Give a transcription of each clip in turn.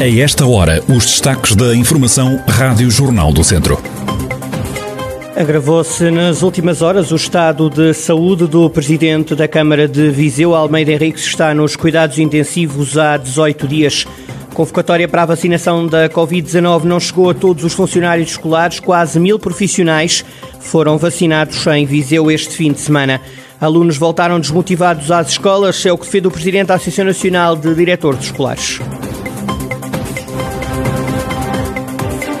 A esta hora, os destaques da Informação Rádio Jornal do Centro. Agravou-se nas últimas horas o estado de saúde do presidente da Câmara de Viseu, Almeida Henriques, está nos cuidados intensivos há 18 dias. Convocatória para a vacinação da Covid-19 não chegou a todos os funcionários escolares. Quase mil profissionais foram vacinados em Viseu este fim de semana. Alunos voltaram desmotivados às escolas, é o que defende o presidente da Associação Nacional de Diretores Escolares.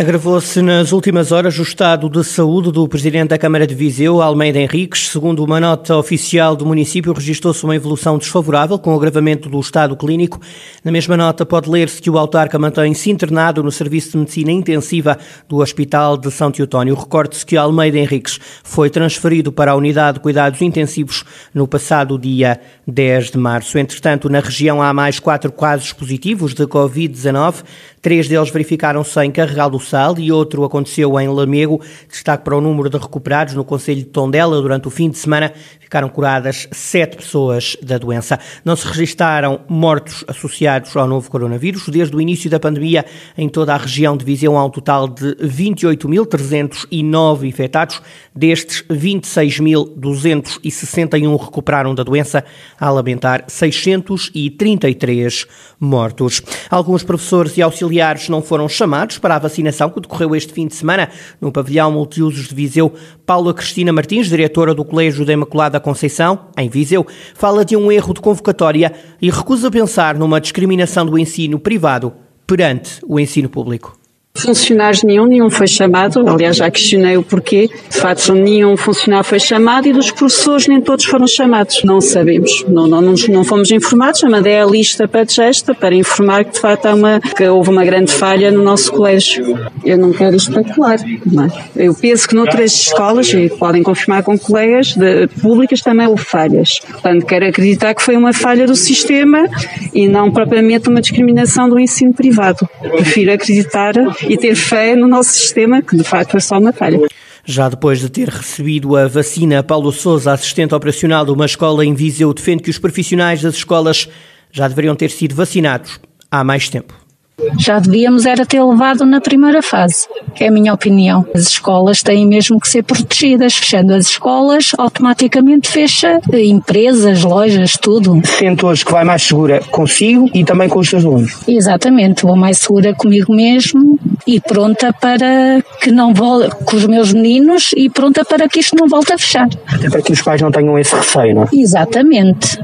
Agravou-se nas últimas horas o estado de saúde do presidente da Câmara de Viseu, Almeida Henriques. Segundo uma nota oficial do município, registrou-se uma evolução desfavorável com o agravamento do estado clínico. Na mesma nota, pode ler-se que o autarca mantém-se internado no Serviço de Medicina Intensiva do Hospital de São Teotónio. Recorde-se que Almeida Henriques foi transferido para a Unidade de Cuidados Intensivos no passado dia 10 de março. Entretanto, na região há mais quatro casos positivos de Covid-19. Três deles verificaram-se em Carregal do Sal e outro aconteceu em Lamego. Destaque para o número de recuperados no Conselho de Tondela durante o fim de semana. Ficaram curadas sete pessoas da doença. Não se registaram mortos associados ao novo coronavírus. Desde o início da pandemia, em toda a região de Viseu, há um total de 28.309 infectados. Destes, 26.261 recuperaram da doença, a lamentar 633 mortos. Alguns professores e auxiliares não foram chamados para a vacinação que decorreu este fim de semana no pavilhão multiusos de Viseu. Paula Cristina Martins, diretora do Colégio da Imaculada Conceição, em Viseu, fala de um erro de convocatória e recusa pensar numa discriminação do ensino privado perante o ensino público funcionários nenhum, nenhum foi chamado, aliás já questionei o porquê, de facto nenhum funcionário foi chamado e dos professores nem todos foram chamados, não sabemos, não, não, não, não fomos informados, eu mandei a lista para a gesta para informar que de facto há uma, que houve uma grande falha no nosso colégio. Eu não quero especular, é? Eu penso que noutras escolas, e podem confirmar com colegas de, públicas também houve falhas, portanto quero acreditar que foi uma falha do sistema e não propriamente uma discriminação do ensino privado. Prefiro acreditar e ter fé no nosso sistema, que de facto é só uma falha. Já depois de ter recebido a vacina, Paulo Souza, assistente operacional de uma escola em Viseu, defende que os profissionais das escolas já deveriam ter sido vacinados há mais tempo. Já devíamos era ter levado na primeira fase, que é a minha opinião. As escolas têm mesmo que ser protegidas. Fechando as escolas, automaticamente fecha empresas, lojas, tudo. Sinto hoje que vai mais segura consigo e também com os seus alunos. Exatamente, vou mais segura comigo mesmo e pronta para que não volte com os meus meninos e pronta para que isto não volte a fechar. Até para que os pais não tenham esse receio, não é? Exatamente.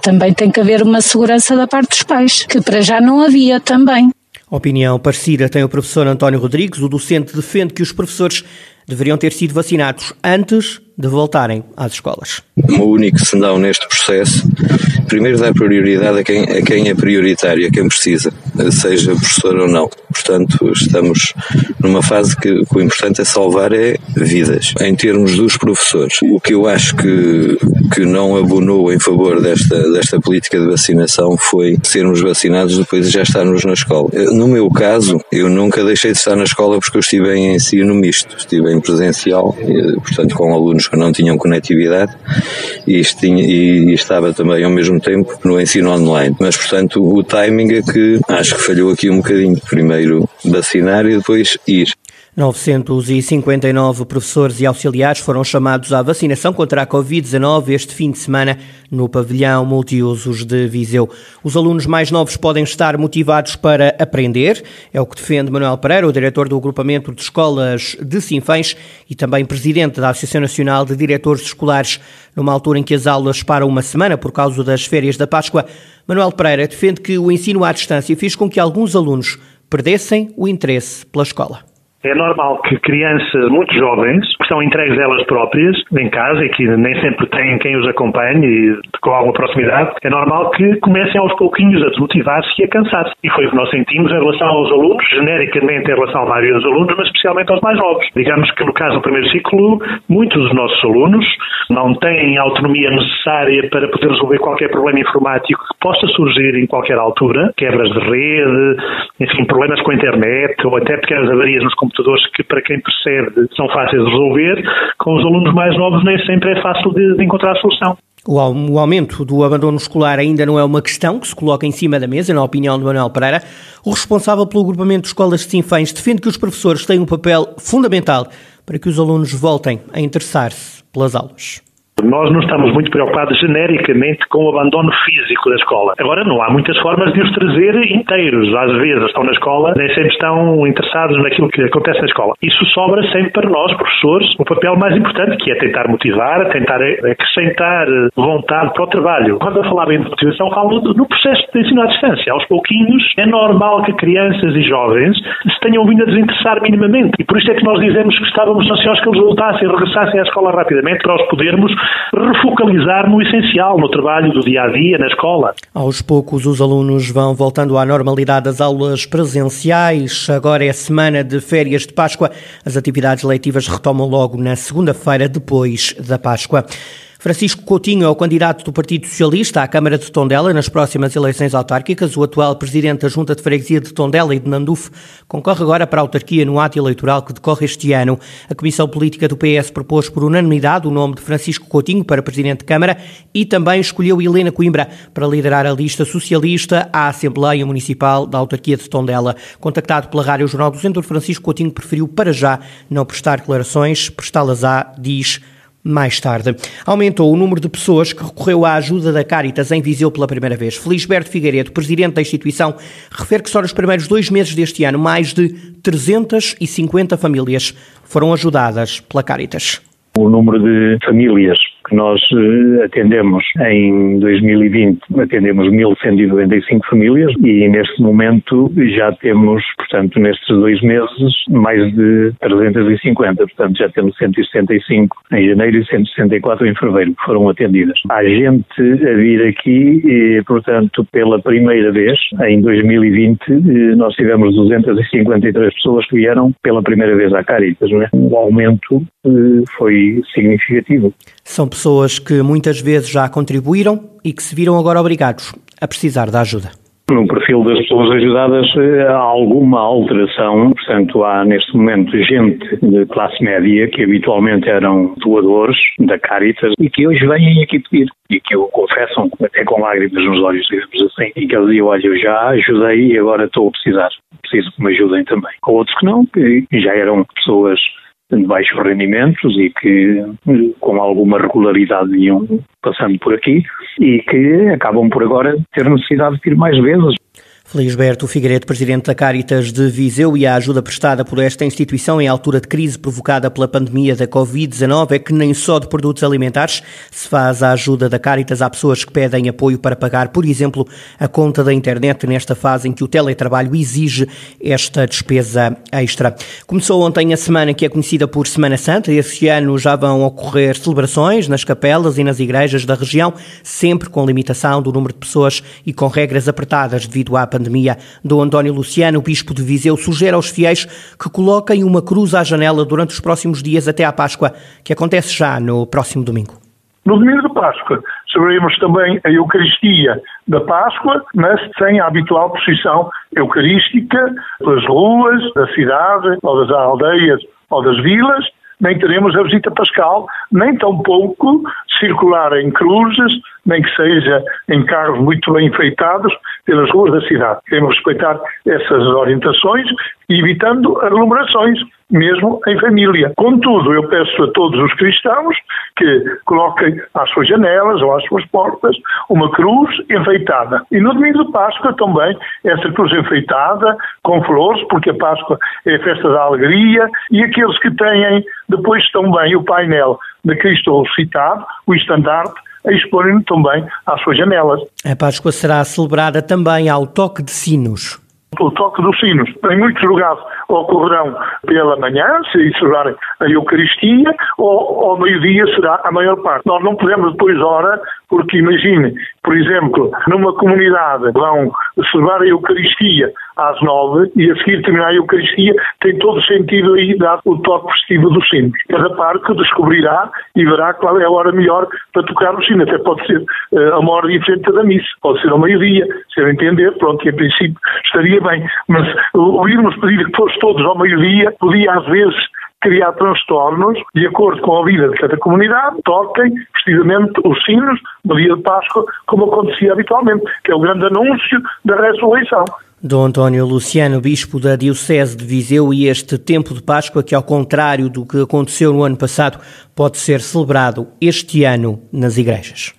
Também tem que haver uma segurança da parte dos pais, que para já não havia também. Opinião parecida tem o professor António Rodrigues. O docente defende que os professores deveriam ter sido vacinados antes de voltarem às escolas. O único senão neste processo, primeiro dar prioridade a quem, a quem é prioritário, a quem precisa, seja professor ou não. Portanto, estamos numa fase que, que o importante é salvar é vidas. Em termos dos professores, o que eu acho que, que não abonou em favor desta, desta política de vacinação foi sermos vacinados depois de já estarmos na escola. No meu caso, eu nunca deixei de estar na escola porque eu estive em ensino misto, estive em presencial, portanto com alunos que não tinham conectividade e, tinha, e, estava também ao mesmo tempo no ensino online. Mas, portanto, o timing é que acho que falhou aqui um bocadinho. Primeiro vacinar e depois ir. 959 professores e auxiliares foram chamados à vacinação contra a Covid-19 este fim de semana no pavilhão multiusos de Viseu. Os alunos mais novos podem estar motivados para aprender, é o que defende Manuel Pereira, o diretor do agrupamento de escolas de Sinfãs e também presidente da Associação Nacional de Diretores Escolares, numa altura em que as aulas param uma semana por causa das férias da Páscoa. Manuel Pereira defende que o ensino à distância fez com que alguns alunos perdessem o interesse pela escola É normal que crianças muito jovens, que estão entregues elas próprias, em casa, e que nem sempre têm quem os acompanhe e com alguma proximidade, é normal que comecem aos pouquinhos a desmotivar-se e a cansar-se. E foi o que nós sentimos em relação aos alunos, genericamente em relação maioria dos alunos, mas especialmente aos mais novos. Digamos que no caso do primeiro ciclo, muitos dos nossos alunos não têm a autonomia necessária para poder resolver qualquer problema informático que possa surgir em qualquer altura, quebras de rede, enfim, problemas com a internet ou até pequenas avarias nos computadores que, para quem percebe, são fáceis de resolver. Com os alunos mais novos, nem sempre é fácil de, de encontrar a solução. O aumento do abandono escolar ainda não é uma questão que se coloca em cima da mesa, na opinião de Manuel Pereira. O responsável pelo agrupamento de escolas de Sinfãs defende que os professores têm um papel fundamental para que os alunos voltem a interessar-se pelas aulas. Nós não estamos muito preocupados genericamente com o abandono físico da escola. Agora, não há muitas formas de os trazer inteiros. Às vezes estão na escola, nem sempre estão interessados naquilo que acontece na escola. Isso sobra sempre para nós, professores, o papel mais importante, que é tentar motivar, tentar acrescentar vontade para o trabalho. Quando eu falava em motivação, falo no processo de ensino à distância. Aos pouquinhos, é normal que crianças e jovens se tenham vindo a desinteressar minimamente. E por isso é que nós dizemos que estávamos ansiosos que eles voltassem, regressassem à escola rapidamente para os podermos refocalizar no essencial, no trabalho do dia a dia, na escola. Aos poucos, os alunos vão voltando à normalidade das aulas presenciais. Agora é semana de férias de Páscoa. As atividades letivas retomam logo na segunda-feira, depois da Páscoa. Francisco Coutinho é o candidato do Partido Socialista à Câmara de Tondela nas próximas eleições autárquicas. O atual presidente da Junta de Freguesia de Tondela e de Nandufo concorre agora para a autarquia no ato eleitoral que decorre este ano. A Comissão Política do PS propôs por unanimidade o nome de Francisco Coutinho para presidente de Câmara e também escolheu Helena Coimbra para liderar a lista socialista à Assembleia Municipal da autarquia de Tondela. Contactado pela Rádio Jornal do Centro, Francisco Coutinho preferiu para já não prestar declarações, prestá-las-á, diz mais tarde. Aumentou o número de pessoas que recorreu à ajuda da Caritas em Viseu pela primeira vez. Felisberto Figueiredo, presidente da instituição, refere que só nos primeiros dois meses deste ano mais de 350 famílias foram ajudadas pela Caritas. O número de famílias que nós eh, atendemos em 2020, atendemos 1.195 famílias e neste momento já temos, portanto, nestes dois meses, mais de 350. Portanto, já temos 165 em janeiro e 164 em fevereiro que foram atendidas. Há gente a vir aqui e, portanto, pela primeira vez, em 2020, eh, nós tivemos 253 pessoas que vieram pela primeira vez à Caritas. Né? O aumento eh, foi significativo. São pessoas que muitas vezes já contribuíram e que se viram agora obrigados a precisar da ajuda. No perfil das pessoas ajudadas há alguma alteração, portanto há neste momento gente de classe média que habitualmente eram doadores da Caritas e que hoje vêm aqui pedir e que o confessam até com lágrimas nos olhos, digamos assim, e que eles dizem, olha, eu já ajudei e agora estou a precisar, preciso que me ajudem também. Há outros que não, que já eram pessoas de baixos rendimentos e que com alguma regularidade iam passando por aqui e que acabam por agora ter necessidade de ir mais vezes. Felisberto Figueiredo, presidente da Caritas de Viseu, e a ajuda prestada por esta instituição em altura de crise provocada pela pandemia da Covid-19 é que nem só de produtos alimentares se faz a ajuda da Caritas. Há pessoas que pedem apoio para pagar, por exemplo, a conta da internet nesta fase em que o teletrabalho exige esta despesa extra. Começou ontem a semana que é conhecida por Semana Santa. Este ano já vão ocorrer celebrações nas capelas e nas igrejas da região, sempre com limitação do número de pessoas e com regras apertadas devido à pandemia pandemia. Do António Luciano, bispo de Viseu, sugere aos fiéis que coloquem uma cruz à janela durante os próximos dias até à Páscoa, que acontece já no próximo domingo. No domingo de Páscoa, celebraremos também a Eucaristia da Páscoa, mas sem a habitual procissão eucarística pelas ruas da cidade, ou das aldeias, ou das vilas, nem teremos a visita pascal, nem tampouco circular em cruzes, nem que seja em carros muito bem enfeitados pelas ruas da cidade. Queremos respeitar essas orientações, evitando aglomerações, mesmo em família. Contudo, eu peço a todos os cristãos que coloquem às suas janelas ou às suas portas uma cruz enfeitada. E no domingo de Páscoa também, essa cruz enfeitada, com flores, porque a Páscoa é a festa da alegria, e aqueles que têm depois também o painel de Cristo ressuscitado, o estandarte, a exporem também às suas janelas. A Páscoa será celebrada também ao toque de sinos. O toque dos sinos. Em muitos lugares ocorrerão pela manhã, se celebrarem a Eucaristia, ou ao meio-dia será a maior parte. Nós não podemos depois hora, porque imagine, por exemplo, numa comunidade vão celebrar a Eucaristia às nove e a seguir terminar a Eucaristia, tem todo o sentido aí dar o toque festivo do sino. Cada parte descobrirá e verá qual é a hora melhor para tocar o sino. Até pode ser uh, a uma hora diferente da missa, pode ser ao meio-dia, se eu entender, pronto, que em princípio estaria bem. Mas uh, irmos pedir que fosse todos ao meio-dia, podia às vezes criar transtornos, de acordo com a vida de cada comunidade, toquem precisamente os sinos no dia de Páscoa, como acontecia habitualmente, que é o grande anúncio da ressurreição. Dom António Luciano, Bispo da Diocese de Viseu, e este tempo de Páscoa, que ao contrário do que aconteceu no ano passado, pode ser celebrado este ano nas igrejas.